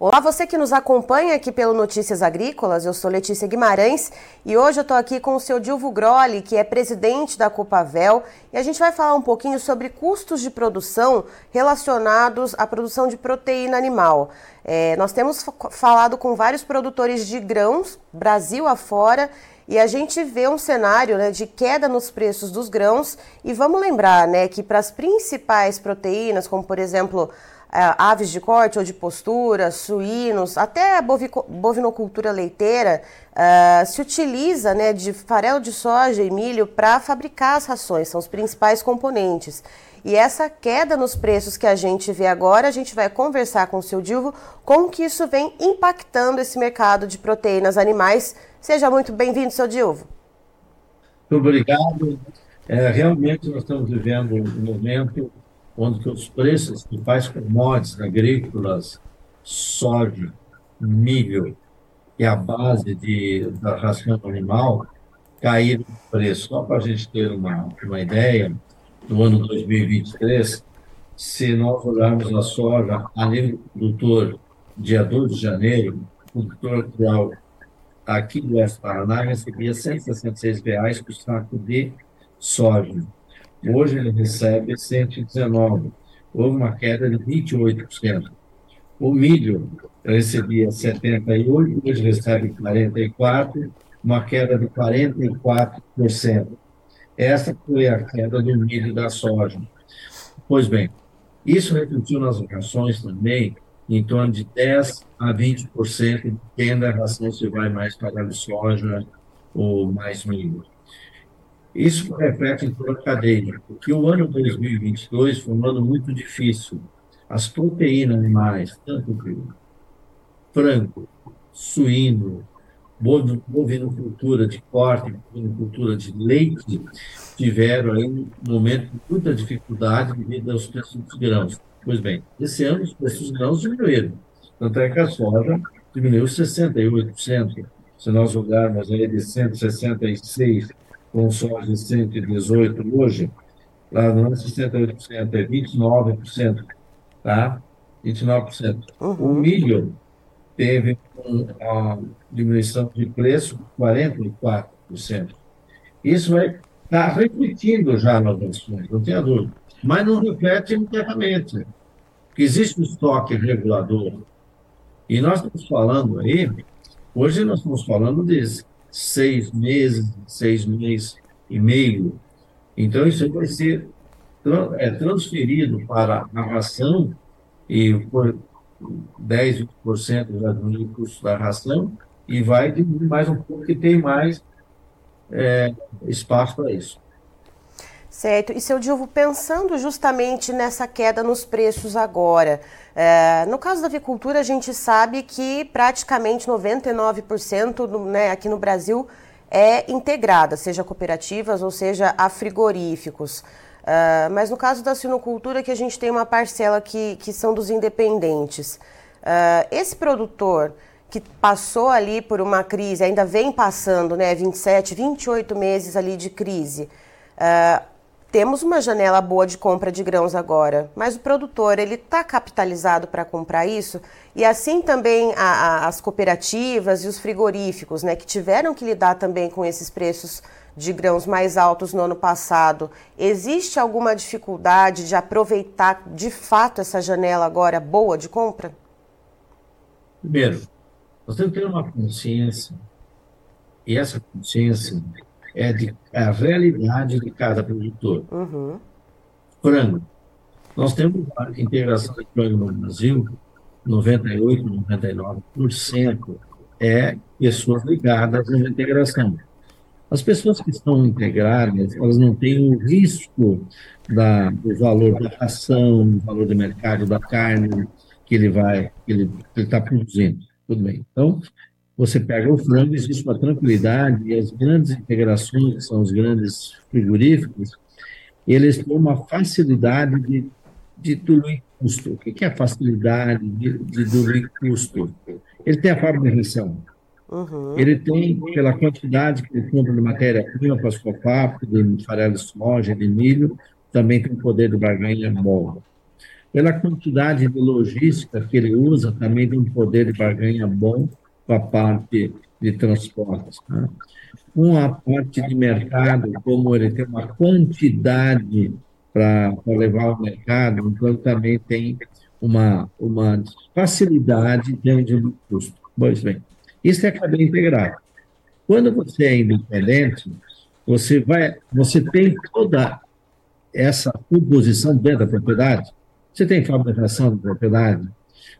Olá, você que nos acompanha aqui pelo Notícias Agrícolas, eu sou Letícia Guimarães e hoje eu estou aqui com o seu Dilvo Groli, que é presidente da Copavel, e a gente vai falar um pouquinho sobre custos de produção relacionados à produção de proteína animal. É, nós temos falado com vários produtores de grãos, Brasil afora, e a gente vê um cenário né, de queda nos preços dos grãos, e vamos lembrar né, que para as principais proteínas, como por exemplo aves de corte ou de postura, suínos, até a bovinocultura leiteira, uh, se utiliza né, de farelo de soja e milho para fabricar as rações, são os principais componentes. E essa queda nos preços que a gente vê agora, a gente vai conversar com o seu Dilvo como que isso vem impactando esse mercado de proteínas animais. Seja muito bem-vindo, seu Dilvo. Muito obrigado. É, realmente nós estamos vivendo um momento onde os preços de principais commodities agrícolas, soja, milho e a base de, da ração animal caíram de preço. Só para a gente ter uma, uma ideia, no ano 2023, se nós olharmos a soja a nível produtor, dia 2 de janeiro, o produtor rural aqui do Oeste Paraná recebia 166 reais por saco de soja. Hoje ele recebe 119. Houve uma queda de 28%. O milho recebia 78, hoje recebe 44, uma queda de 44%. Essa foi a queda do milho e da soja. Pois bem, isso refletiu nas rações também em torno de 10 a 20%, depende da ração se vai mais para soja ou mais milho. Isso reflete em toda a cadeia, porque o ano 2022 foi um ano muito difícil. As proteínas animais, tanto frango, suíno, bovinocultura de corte, bovinocultura de leite, tiveram aí um momento de muita dificuldade devido aos preços dos grãos. Pois bem, esse ano os preços dos grãos diminuíram. Tanto é que a soja diminuiu 68%. Se nós olharmos aí de 166 com de 118 hoje, lá não é 68%, é 29%, tá? 29%. Uhum. O milho teve uma diminuição de preço de 44%. Isso vai estar refletindo já nas ações, não tenha dúvida. Mas não reflete internamente, porque existe um estoque regulador. E nós estamos falando aí, hoje nós estamos falando desse seis meses, seis meses e meio. Então, isso vai ser é, transferido para a ração e por 10, 20% já do custo da ração e vai diminuir mais um pouco, que tem mais é, espaço para isso. Certo. E, seu Dilvo, pensando justamente nessa queda nos preços agora, é, no caso da avicultura, a gente sabe que praticamente 99% do, né, aqui no Brasil é integrada, seja cooperativas ou seja a frigoríficos. Uh, mas no caso da sinocultura, que a gente tem uma parcela que, que são dos independentes. Uh, esse produtor que passou ali por uma crise, ainda vem passando, né, 27, 28 meses ali de crise, uh, temos uma janela boa de compra de grãos agora, mas o produtor ele está capitalizado para comprar isso e assim também a, a, as cooperativas e os frigoríficos, né, que tiveram que lidar também com esses preços de grãos mais altos no ano passado. Existe alguma dificuldade de aproveitar de fato essa janela agora boa de compra? Primeiro, nós temos que ter uma consciência e essa consciência é, de, é a realidade de cada produtor. Uhum. Frango. Nós temos a integração de frango no Brasil, 98, 99% é pessoas ligadas à integração. As pessoas que estão integradas, elas não têm o risco da, do valor da ração, do valor do mercado da carne que ele vai, que ele está produzindo. Tudo bem. Então, você pega o frango, existe uma tranquilidade, e as grandes integrações, que são os grandes frigoríficos, eles têm uma facilidade de, de diluir custo. O que é a facilidade de, de diluir custo? Ele tem a fábrica de reação. Uhum. Ele tem, pela quantidade que ele compra de matéria-prima para as COFAP, de farelo de soja, de milho, também tem um poder de barganha bom. pela quantidade de logística que ele usa, também tem um poder de barganha bom com a parte de transportes. Né? Com a parte de mercado, como ele tem uma quantidade para levar ao mercado, então também tem uma, uma facilidade dentro do custo. Pois bem, isso é cadeia integrada. Quando você é independente, você vai, você tem toda essa composição dentro da propriedade. Você tem fabricação da propriedade.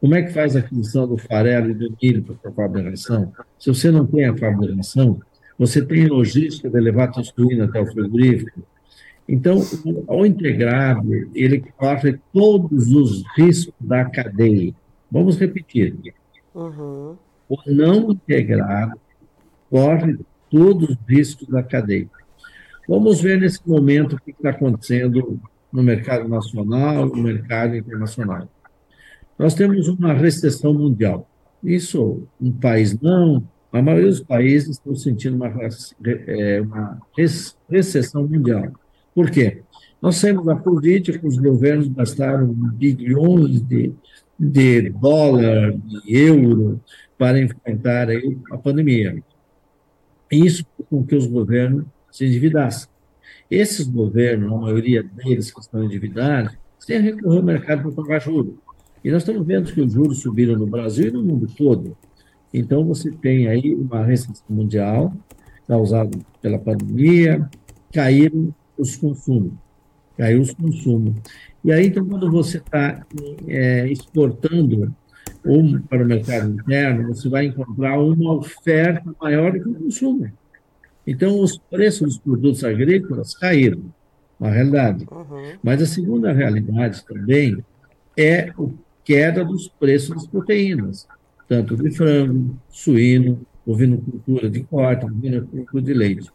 Como é que faz a aquisição do farelo e do milho para a fabricação? Se você não tem a fabricação, você tem logística de levar a suína até o frigorífico. Então, o integrado, ele corre todos os riscos da cadeia. Vamos repetir. Uhum. O não integrado corre todos os riscos da cadeia. Vamos ver nesse momento o que está acontecendo no mercado nacional, no mercado internacional. Nós temos uma recessão mundial. Isso, um país não, a maioria dos países estão sentindo uma, é, uma recessão mundial. Por quê? Nós saímos da Covid, os governos gastaram bilhões de, de dólar, de euro, para enfrentar a pandemia. Isso com que os governos se endividassem. Esses governos, a maioria deles que estão endividados, têm recorrer ao mercado para pagar juros. E nós estamos vendo que os juros subiram no Brasil e no mundo todo. Então, você tem aí uma recessão mundial causada pela pandemia, caíram os consumos, caiu os consumos. E aí, então, quando você está é, exportando um para o mercado interno, você vai encontrar uma oferta maior do que o consumo. Então, os preços dos produtos agrícolas caíram, uma realidade. Uhum. Mas a segunda realidade também é a queda dos preços das proteínas, tanto de frango, suíno, ovinocultura de corte, ovinocultura de leite.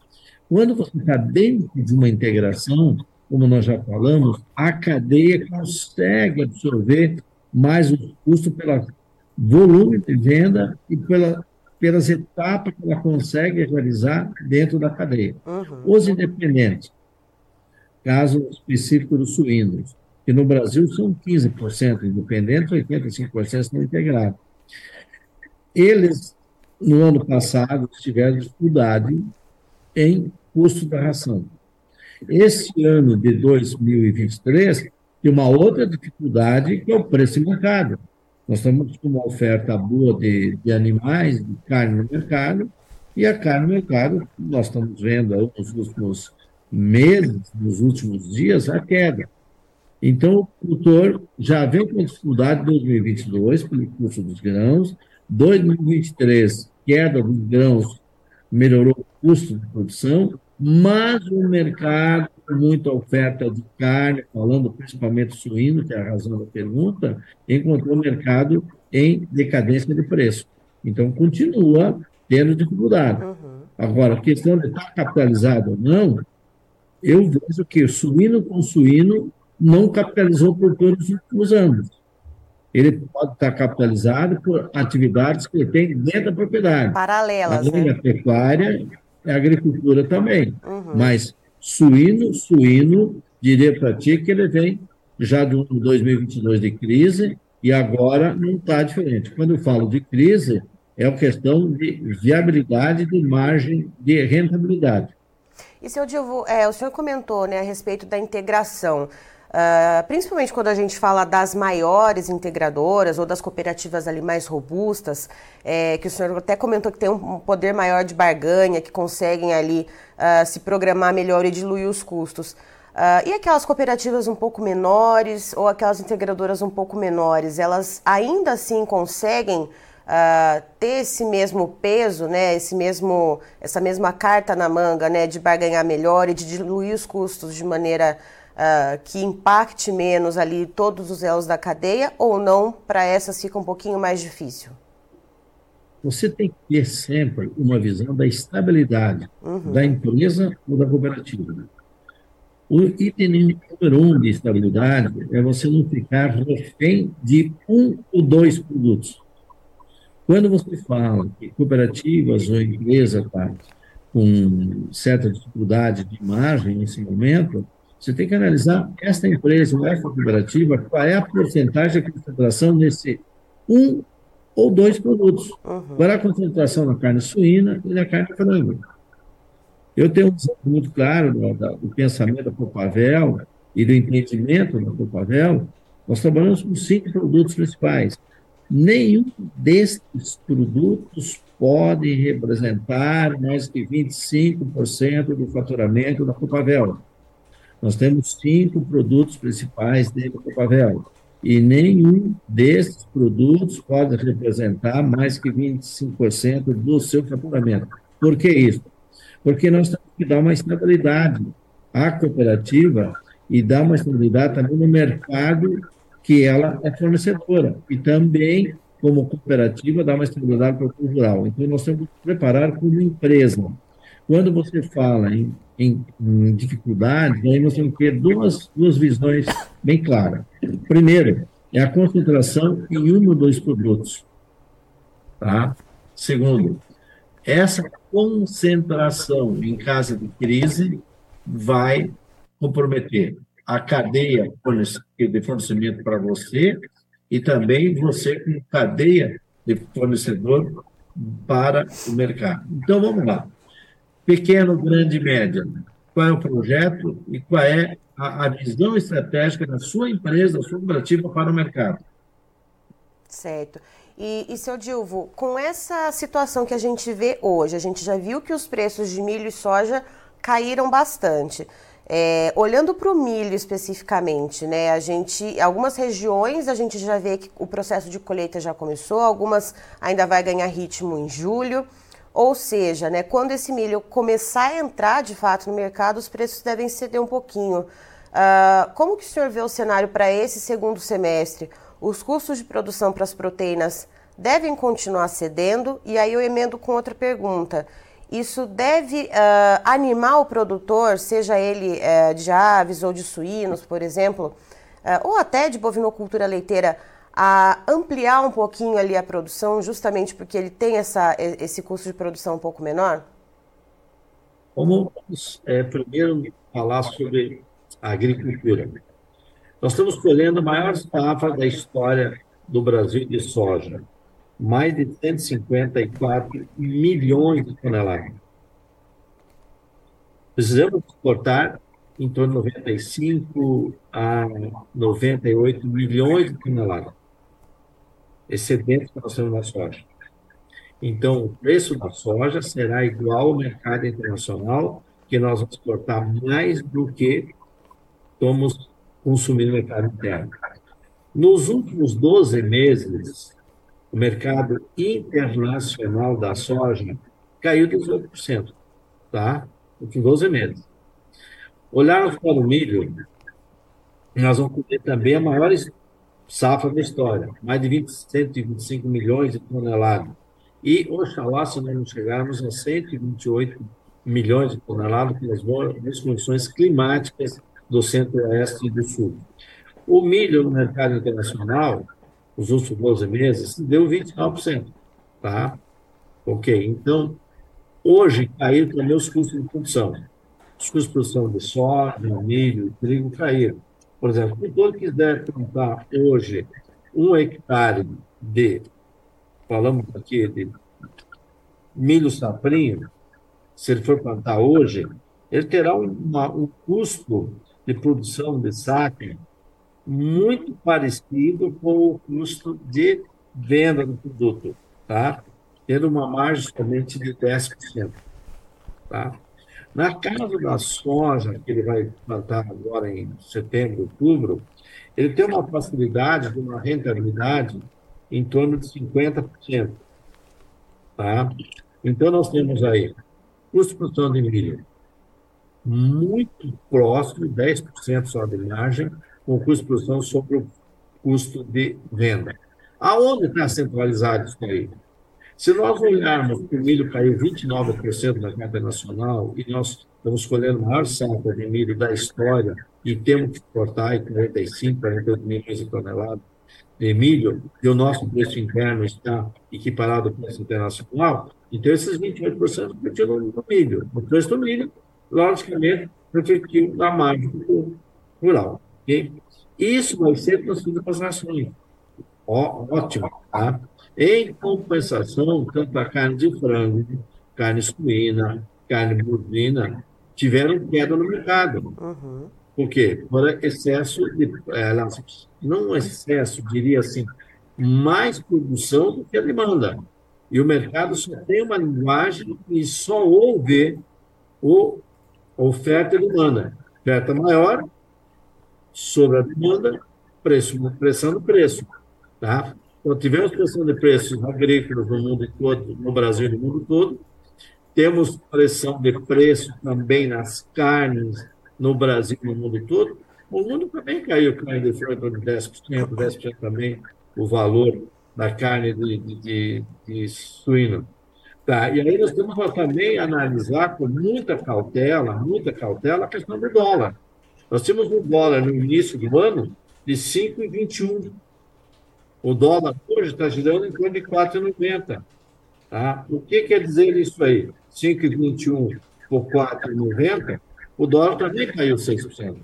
Quando você está dentro de uma integração, como nós já falamos, a cadeia consegue absorver mais o custo pelo volume de venda e pela pelas etapas que ela consegue realizar dentro da cadeia. Uhum. Os independentes, caso específico dos suínos, que no Brasil são 15% independentes, 85% estão integrados. Eles, no ano passado, tiveram dificuldade em custo da ração. Esse ano de 2023, tem uma outra dificuldade, que é o preço de mercado. Nós estamos com uma oferta boa de, de animais, de carne no mercado, e a carne no mercado, nós estamos vendo nos últimos meses, nos últimos dias, a queda. Então, o produtor já vem com dificuldade em 2022 pelo custo dos grãos, 2023, queda dos grãos melhorou o custo de produção, mas o mercado muita oferta de carne, falando principalmente suíno, que é a razão da pergunta, encontrou o mercado em decadência de preço. Então, continua tendo dificuldade. Uhum. Agora, a questão de estar capitalizado ou não, eu vejo que suíno com suíno não capitalizou por todos os últimos anos. Ele pode estar capitalizado por atividades que ele tem dentro da propriedade. Paralelas, Além né? da pecuária, a agricultura também. Uhum. Mas suíno, suíno, diria para ti que ele vem já de um 2022 de crise e agora não está diferente. Quando eu falo de crise, é a questão de viabilidade de margem de rentabilidade. E, seu Dilvo, é, o senhor comentou né, a respeito da integração. Uh, principalmente quando a gente fala das maiores integradoras ou das cooperativas ali mais robustas, é, que o senhor até comentou que tem um poder maior de barganha, que conseguem ali uh, se programar melhor e diluir os custos. Uh, e aquelas cooperativas um pouco menores ou aquelas integradoras um pouco menores, elas ainda assim conseguem ter esse mesmo peso, né, esse mesmo, essa mesma carta na manga, né, de barganhar melhor e de diluir os custos de maneira uh, que impacte menos ali todos os elos da cadeia ou não, para essas fica um pouquinho mais difícil? Você tem que ter sempre uma visão da estabilidade uhum. da empresa ou da cooperativa. O item número um de estabilidade é você não ficar refém de um ou dois produtos. Quando você fala que cooperativas ou empresa está com certa dificuldade de margem nesse momento, Você tem que analisar esta empresa, esta cooperativa, qual é a porcentagem de concentração nesse um ou dois produtos. Uhum. Qual é a concentração na carne suína e na carne frango. Eu tenho um exemplo muito claro do, do pensamento da Copavel e do entendimento da Copavel. Nós trabalhamos com cinco produtos principais. Nenhum destes produtos pode representar mais que 25% do faturamento da Copavel. Nós temos cinco produtos principais dentro da Copavel e nenhum desses produtos pode representar mais que 25% do seu faturamento. Por que isso? Porque nós temos que dar uma estabilidade à cooperativa e dar uma estabilidade também no mercado que ela é fornecedora e também como cooperativa dar uma estabilidade para o rural. Então nós temos que preparar como empresa. Quando você fala em, em, em dificuldades, aí nós temos que ter duas, duas visões bem claras. Primeiro, é a concentração em um ou dois produtos. Tá? Segundo, essa concentração em caso de crise vai comprometer a cadeia de fornecimento para você e também você com cadeia de fornecedor para o mercado. Então, vamos lá. Pequeno, grande, média. Qual é o projeto e qual é a, a visão estratégica da sua empresa, da sua cooperativa para o mercado? Certo. E, e, seu Dilvo, com essa situação que a gente vê hoje, a gente já viu que os preços de milho e soja caíram bastante. É, olhando para o milho especificamente, né, a gente, algumas regiões a gente já vê que o processo de colheita já começou, algumas ainda vai ganhar ritmo em julho. Ou seja, né, quando esse milho começar a entrar de fato no mercado, os preços devem ceder um pouquinho. Uh, como que o senhor vê o cenário para esse segundo semestre? Os custos de produção para as proteínas devem continuar cedendo? E aí eu emendo com outra pergunta. Isso deve uh, animar o produtor, seja ele uh, de aves ou de suínos, por exemplo, uh, ou até de bovinocultura leiteira, a ampliar um pouquinho ali a produção, justamente porque ele tem essa, esse custo de produção um pouco menor? Vamos é, primeiro falar sobre a agricultura. Nós estamos colhendo a maior safra da história do Brasil de soja mais de 154 milhões de toneladas. Precisamos exportar em torno de 95 a 98 milhões de toneladas, excedente que nós temos na soja. Então, o preço da soja será igual ao mercado internacional, que nós vamos exportar mais do que vamos consumir no mercado interno. Nos últimos 12 meses, o mercado internacional da soja caiu 18%, tá? Em 12 meses. Olharmos para o milho, nós vamos ter também a maior safra da história, mais de 20, 125 milhões de toneladas. E, oxalá, se nós não chegarmos a 128 milhões de toneladas pelas boas condições climáticas do centro-oeste e do sul. O milho no mercado internacional os últimos 12 meses, deu 29%. Tá? Ok, então, hoje caíram também os custos de produção. Os custos de produção de soja, milho, trigo caíram. Por exemplo, se todo quiser plantar hoje um hectare de, falamos aqui de milho saprinho, se ele for plantar hoje, ele terá uma, um custo de produção de saca muito parecido com o custo de venda do produto, tá? Tendo uma margem somente de 10%, tá? Na casa da soja, que ele vai plantar agora em setembro, outubro, ele tem uma facilidade de uma rentabilidade em torno de 50%, tá? Então, nós temos aí custo de produção de milho muito próximo, 10% só de margem, com custo de produção sobre o custo de venda. Aonde está centralizado isso aí? Se nós olharmos que o milho caiu 29% na carta nacional e nós estamos colhendo a maior safra de milho da história e temos que exportar em 45, 48 milhões de toneladas de milho, e o nosso preço interno está equiparado ao preço internacional, então esses 28% refletiram no milho. O preço do milho, logicamente, refletiu na margem rural. Okay? Isso vai ser transferido para as nações. Ó, ótimo. Tá? Em compensação, tanto a carne de frango, carne suína, carne bovina, tiveram queda no mercado. Uhum. Por quê? Por excesso de. É, não excesso, diria assim, mais produção do que a demanda. E o mercado só tem uma linguagem e só ouve o oferta e demanda. Oferta maior sobre a demanda, preço, pressão do preço. Tá? Então, tivemos pressão de preços agrícolas no mundo todo, no Brasil e no mundo todo. Temos pressão de preço também nas carnes no Brasil e no mundo todo. O mundo também caiu, caiu de frango de 10%, 10% também o valor da carne de, de, de, de suíno. Tá, e aí nós temos que também analisar com muita cautela, muita cautela, a questão do dólar. Nós tínhamos um dólar no início do ano de 5,21. O dólar hoje está girando em torno de 4,90. Tá? O que quer dizer isso aí? 5,21 por 4,90, o dólar também caiu 6%.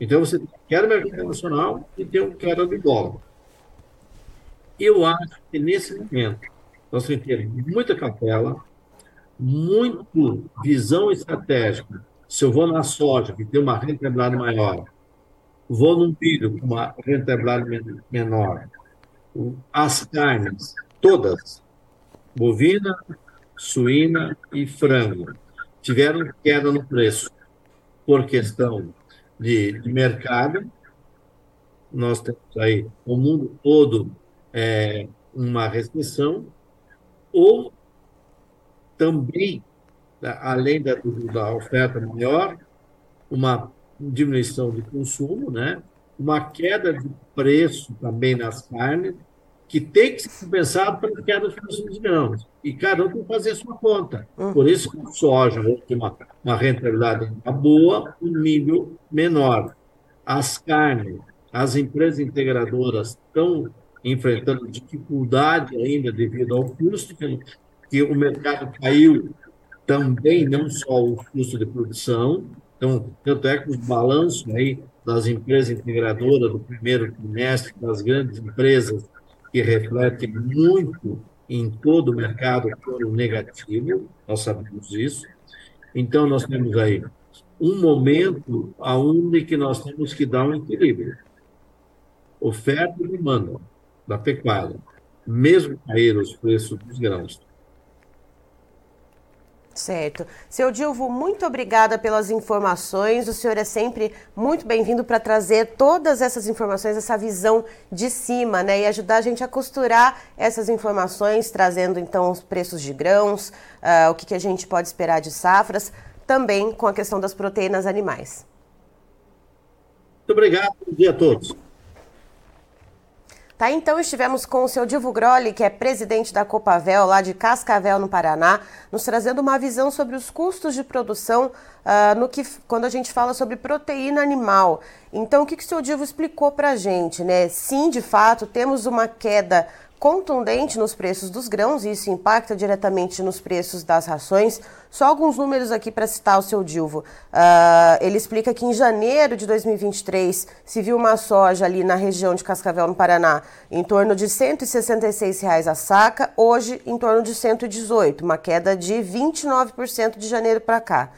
Então, você quer o mercado nacional e tem uma queda do dólar. Eu acho que nesse momento nós temos que ter muita cautela, muito visão estratégica. Se eu vou na soja, que tem uma rentabilidade maior, vou no milho com uma rentabilidade menor, as carnes, todas, bovina, suína e frango, tiveram queda no preço. Por questão de, de mercado. Nós temos aí o mundo todo é, uma restrição, ou também, além da, da oferta maior, uma diminuição de consumo, né? uma queda de preço também nas carnes, que tem que ser compensado pela queda dos preços dos grãos. E cada um tem que fazer a sua conta. Hum. Por isso que o soja tem uma, uma rentabilidade boa, o milho menor. As carnes, as empresas integradoras estão enfrentando dificuldade ainda devido ao custo, que, que o mercado caiu também, não só o custo de produção, então, tanto é que os balanços aí das empresas integradoras do primeiro trimestre, das grandes empresas, que refletem muito em todo o mercado, foram negativo, nós sabemos isso. Então, nós temos aí um momento aonde que nós temos que dar um equilíbrio. Oferta e demanda da pecuária, mesmo cair os preços dos grãos. Certo. Seu Dilvo, muito obrigada pelas informações. O senhor é sempre muito bem-vindo para trazer todas essas informações, essa visão de cima, né? E ajudar a gente a costurar essas informações, trazendo então os preços de grãos, uh, o que, que a gente pode esperar de safras, também com a questão das proteínas animais. Muito obrigado. Bom dia a todos. Tá, então estivemos com o seu Divo Groli, que é presidente da Copavel, lá de Cascavel, no Paraná, nos trazendo uma visão sobre os custos de produção uh, no que, quando a gente fala sobre proteína animal. Então, o que, que o seu Divo explicou para a gente? Né? Sim, de fato, temos uma queda contundente nos preços dos grãos e isso impacta diretamente nos preços das rações. Só alguns números aqui para citar o seu Dilvo. Uh, ele explica que em janeiro de 2023 se viu uma soja ali na região de Cascavel, no Paraná, em torno de 166 reais a saca, hoje em torno de 118, uma queda de 29% de janeiro para cá.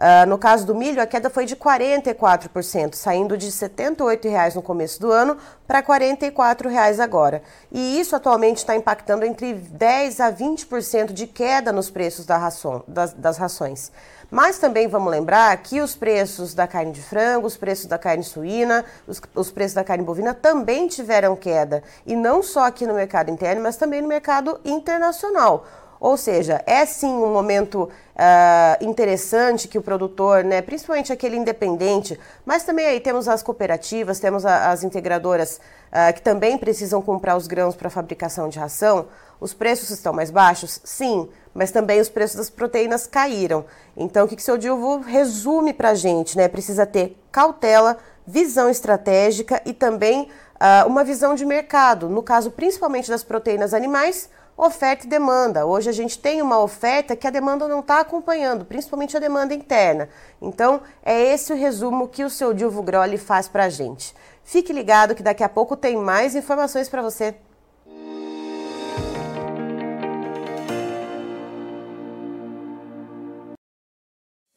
Uh, no caso do milho, a queda foi de 44%, saindo de R$ 78,00 no começo do ano para R$ 44,00 agora. E isso atualmente está impactando entre 10% a 20% de queda nos preços da ração, das, das rações. Mas também vamos lembrar que os preços da carne de frango, os preços da carne suína, os, os, preços da carne bovina também tiveram queda. E não só aqui no mercado interno, mas também no mercado internacional. Ou seja, é sim um momento uh, interessante que o produtor, né, principalmente aquele independente, mas também aí temos as cooperativas, temos a, as integradoras uh, que também precisam comprar os grãos para fabricação de ração. Os preços estão mais baixos? Sim, mas também os preços das proteínas caíram. Então, o que, que o seu Dilvo resume para a gente? Né? Precisa ter cautela, visão estratégica e também uh, uma visão de mercado, no caso principalmente das proteínas animais oferta e demanda. Hoje a gente tem uma oferta que a demanda não está acompanhando, principalmente a demanda interna. Então, é esse o resumo que o seu Dilvo Groli faz para a gente. Fique ligado que daqui a pouco tem mais informações para você.